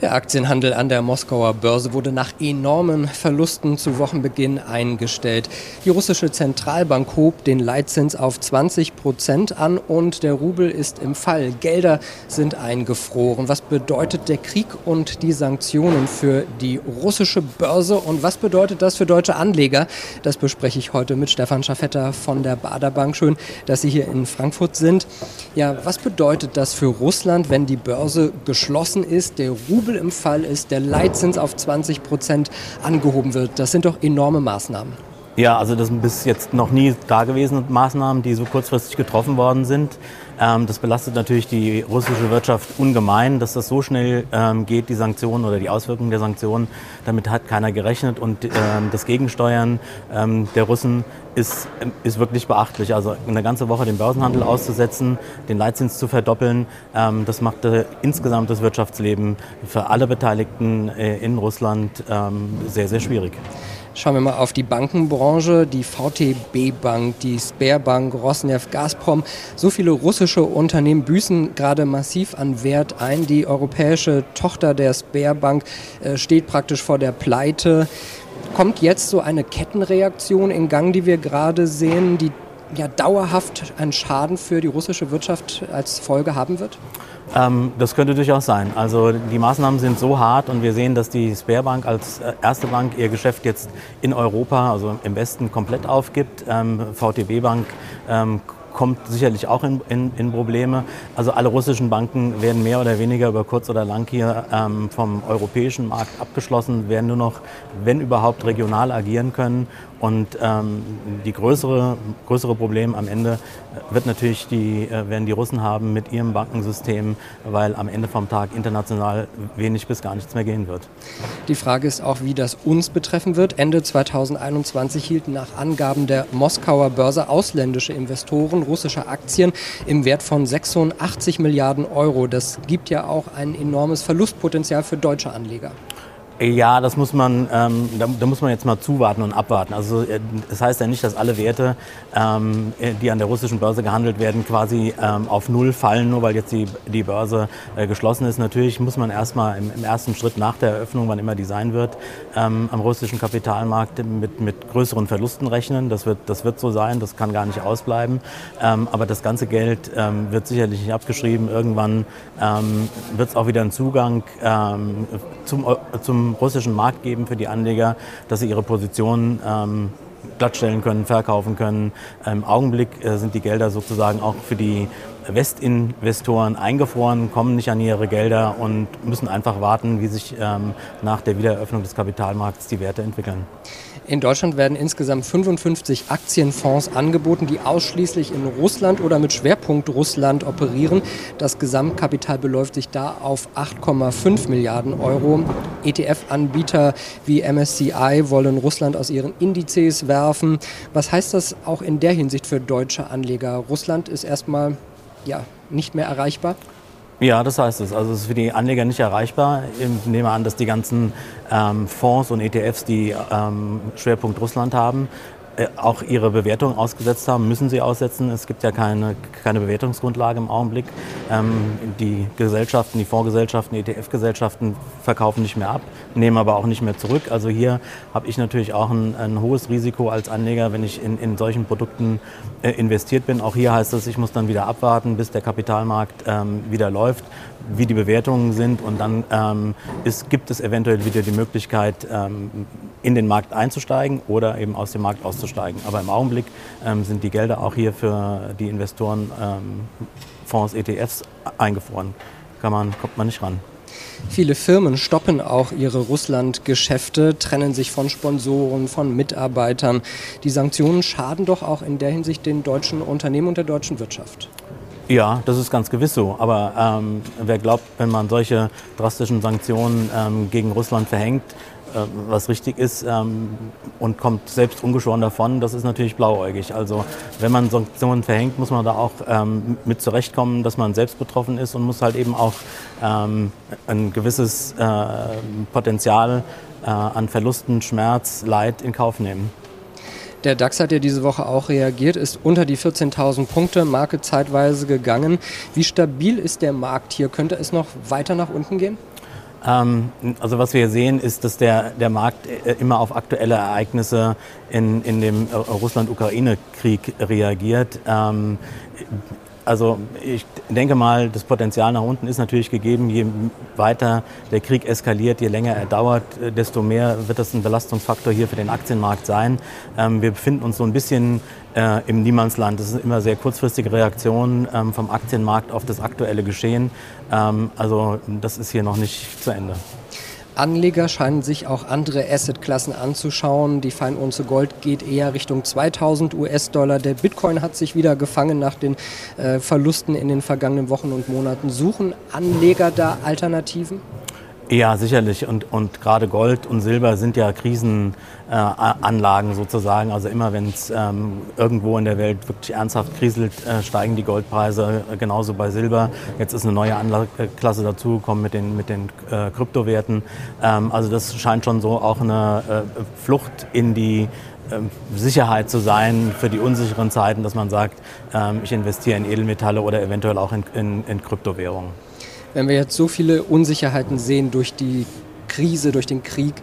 Der Aktienhandel an der Moskauer Börse wurde nach enormen Verlusten zu Wochenbeginn eingestellt. Die russische Zentralbank hob den Leitzins auf 20 Prozent an und der Rubel ist im Fall. Gelder sind eingefroren. Was bedeutet der Krieg und die Sanktionen für die russische Börse und was bedeutet das für deutsche Anleger? Das bespreche ich heute mit Stefan Schaffetter von der Baderbank. Schön, dass Sie hier in Frankfurt sind. Ja, was bedeutet das für Russland, wenn die Börse geschlossen ist, der Rubel Rubel im Fall ist, der Leitzins auf 20 Prozent angehoben wird. Das sind doch enorme Maßnahmen. Ja, also das sind bis jetzt noch nie dagewesene Maßnahmen, die so kurzfristig getroffen worden sind. Ähm, das belastet natürlich die russische Wirtschaft ungemein, dass das so schnell ähm, geht, die Sanktionen oder die Auswirkungen der Sanktionen. Damit hat keiner gerechnet und ähm, das Gegensteuern ähm, der Russen ist, ist wirklich beachtlich. Also eine ganze Woche den Börsenhandel auszusetzen, den Leitzins zu verdoppeln, ähm, das macht äh, insgesamt das Wirtschaftsleben für alle Beteiligten äh, in Russland ähm, sehr, sehr schwierig. Schauen wir mal auf die Bankenbranche, die VTB Bank, die Sberbank, Rosneft, Gazprom. So viele russische Unternehmen büßen gerade massiv an Wert ein. Die europäische Tochter der Sberbank äh, steht praktisch vor der Pleite. Kommt jetzt so eine Kettenreaktion in Gang, die wir gerade sehen, die ja dauerhaft einen Schaden für die russische Wirtschaft als Folge haben wird? Ähm, das könnte durchaus sein. Also die Maßnahmen sind so hart und wir sehen, dass die Sperrbank als äh, erste Bank ihr Geschäft jetzt in Europa, also im Westen, komplett aufgibt. Ähm, VTB Bank ähm, kommt sicherlich auch in, in, in, Probleme. Also alle russischen Banken werden mehr oder weniger über kurz oder lang hier ähm, vom europäischen Markt abgeschlossen, werden nur noch, wenn überhaupt, regional agieren können. Und ähm, die größere, größere Problem am Ende äh, wird natürlich die, äh, werden die Russen haben mit ihrem Bankensystem, weil am Ende vom Tag international wenig bis gar nichts mehr gehen wird. Die Frage ist auch, wie das uns betreffen wird. Ende 2021 hielten nach Angaben der Moskauer Börse ausländische Investoren russische Aktien im Wert von 86 Milliarden Euro. Das gibt ja auch ein enormes Verlustpotenzial für deutsche Anleger. Ja, das muss man, ähm, da, da, muss man jetzt mal zuwarten und abwarten. Also äh, das heißt ja nicht, dass alle Werte, ähm, die an der russischen Börse gehandelt werden, quasi ähm, auf Null fallen, nur weil jetzt die, die Börse äh, geschlossen ist. Natürlich muss man erstmal im, im, ersten Schritt nach der Eröffnung, wann immer die sein wird, ähm, am russischen Kapitalmarkt mit, mit größeren Verlusten rechnen. Das wird, das wird so sein, das kann gar nicht ausbleiben. Ähm, aber das ganze Geld ähm, wird sicherlich nicht abgeschrieben. Irgendwann wird es auch wieder einen Zugang zum, zum russischen Markt geben für die Anleger, dass sie ihre Positionen ähm, glattstellen können, verkaufen können. Im Augenblick äh, sind die Gelder sozusagen auch für die Westinvestoren eingefroren, kommen nicht an ihre Gelder und müssen einfach warten, wie sich ähm, nach der Wiedereröffnung des Kapitalmarkts die Werte entwickeln. In Deutschland werden insgesamt 55 Aktienfonds angeboten, die ausschließlich in Russland oder mit Schwerpunkt Russland operieren. Das Gesamtkapital beläuft sich da auf 8,5 Milliarden Euro. ETF-Anbieter wie MSCI wollen Russland aus ihren Indizes werfen. Was heißt das auch in der Hinsicht für deutsche Anleger? Russland ist erstmal ja, nicht mehr erreichbar? Ja, das heißt es. Also es ist für die Anleger nicht erreichbar. Ich nehme an, dass die ganzen ähm, Fonds und ETFs, die ähm, Schwerpunkt Russland haben, auch ihre Bewertung ausgesetzt haben, müssen sie aussetzen. Es gibt ja keine, keine Bewertungsgrundlage im Augenblick. Ähm, die Gesellschaften, die Fondsgesellschaften, ETF-Gesellschaften verkaufen nicht mehr ab, nehmen aber auch nicht mehr zurück. Also hier habe ich natürlich auch ein, ein, hohes Risiko als Anleger, wenn ich in, in solchen Produkten äh, investiert bin. Auch hier heißt es, ich muss dann wieder abwarten, bis der Kapitalmarkt ähm, wieder läuft, wie die Bewertungen sind und dann ähm, ist, gibt es eventuell wieder die Möglichkeit, ähm, in den Markt einzusteigen oder eben aus dem Markt auszusteigen. Aber im Augenblick ähm, sind die Gelder auch hier für die Investoren ähm, Fonds, ETFs eingefroren. Kann man, kommt man nicht ran. Viele Firmen stoppen auch ihre Russland-Geschäfte, trennen sich von Sponsoren, von Mitarbeitern. Die Sanktionen schaden doch auch in der Hinsicht den deutschen Unternehmen und der deutschen Wirtschaft. Ja, das ist ganz gewiss so. Aber ähm, wer glaubt, wenn man solche drastischen Sanktionen ähm, gegen Russland verhängt, äh, was richtig ist ähm, und kommt selbst ungeschoren davon, das ist natürlich blauäugig. Also wenn man Sanktionen verhängt, muss man da auch ähm, mit zurechtkommen, dass man selbst betroffen ist und muss halt eben auch ähm, ein gewisses äh, Potenzial äh, an Verlusten, Schmerz, Leid in Kauf nehmen. Der DAX hat ja diese Woche auch reagiert, ist unter die 14.000 Punkte Marke zeitweise gegangen. Wie stabil ist der Markt hier? Könnte es noch weiter nach unten gehen? Ähm, also was wir sehen, ist, dass der, der Markt äh, immer auf aktuelle Ereignisse in, in dem Russland-Ukraine-Krieg reagiert. Ähm, also ich denke mal, das Potenzial nach unten ist natürlich gegeben. Je weiter der Krieg eskaliert, je länger er dauert, äh, desto mehr wird das ein Belastungsfaktor hier für den Aktienmarkt sein. Ähm, wir befinden uns so ein bisschen äh, im Niemandsland. Das sind immer sehr kurzfristige Reaktionen ähm, vom Aktienmarkt auf das aktuelle Geschehen. Ähm, also das ist hier noch nicht zu Ende. Anleger scheinen sich auch andere Assetklassen anzuschauen. Die Feinunze Gold geht eher Richtung 2000 US-Dollar. Der Bitcoin hat sich wieder gefangen nach den äh, Verlusten in den vergangenen Wochen und Monaten. Suchen Anleger da Alternativen? Ja, sicherlich. Und, und gerade Gold und Silber sind ja Krisenanlagen äh, sozusagen. Also immer wenn es ähm, irgendwo in der Welt wirklich ernsthaft kriselt, äh, steigen die Goldpreise. Äh, genauso bei Silber. Jetzt ist eine neue Anlageklasse dazugekommen mit den, mit den äh, Kryptowerten. Ähm, also das scheint schon so auch eine äh, Flucht in die ähm, Sicherheit zu sein für die unsicheren Zeiten, dass man sagt, ähm, ich investiere in Edelmetalle oder eventuell auch in, in, in Kryptowährungen. Wenn wir jetzt so viele Unsicherheiten sehen durch die Krise, durch den Krieg,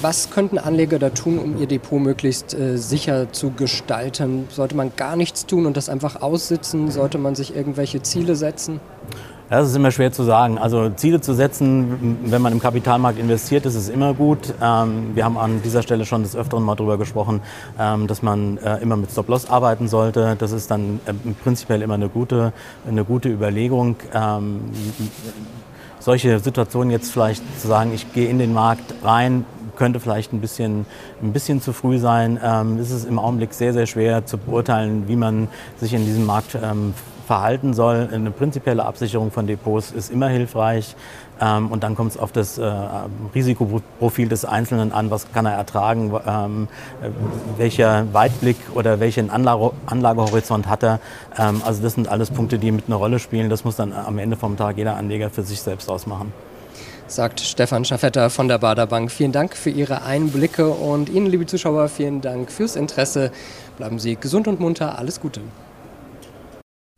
was könnten Anleger da tun, um ihr Depot möglichst äh, sicher zu gestalten? Sollte man gar nichts tun und das einfach aussitzen? Sollte man sich irgendwelche Ziele setzen? Das ist immer schwer zu sagen. Also Ziele zu setzen, wenn man im Kapitalmarkt investiert, ist es immer gut. Ähm, wir haben an dieser Stelle schon des Öfteren mal darüber gesprochen, ähm, dass man äh, immer mit Stop-Loss arbeiten sollte. Das ist dann äh, prinzipiell immer eine gute, eine gute Überlegung. Ähm, solche Situationen jetzt vielleicht zu sagen, ich gehe in den Markt rein, könnte vielleicht ein bisschen, ein bisschen zu früh sein. Ähm, es ist im Augenblick sehr, sehr schwer zu beurteilen, wie man sich in diesem Markt ähm, verhalten soll. Eine prinzipielle Absicherung von Depots ist immer hilfreich. Ähm, und dann kommt es auf das äh, Risikoprofil des Einzelnen an, was kann er ertragen, ähm, äh, welcher Weitblick oder welchen Anlage, Anlagehorizont hat er. Ähm, also das sind alles Punkte, die mit einer Rolle spielen. Das muss dann am Ende vom Tag jeder Anleger für sich selbst ausmachen sagt Stefan Schaffetter von der Baderbank. Vielen Dank für Ihre Einblicke und Ihnen, liebe Zuschauer, vielen Dank fürs Interesse. Bleiben Sie gesund und munter. Alles Gute.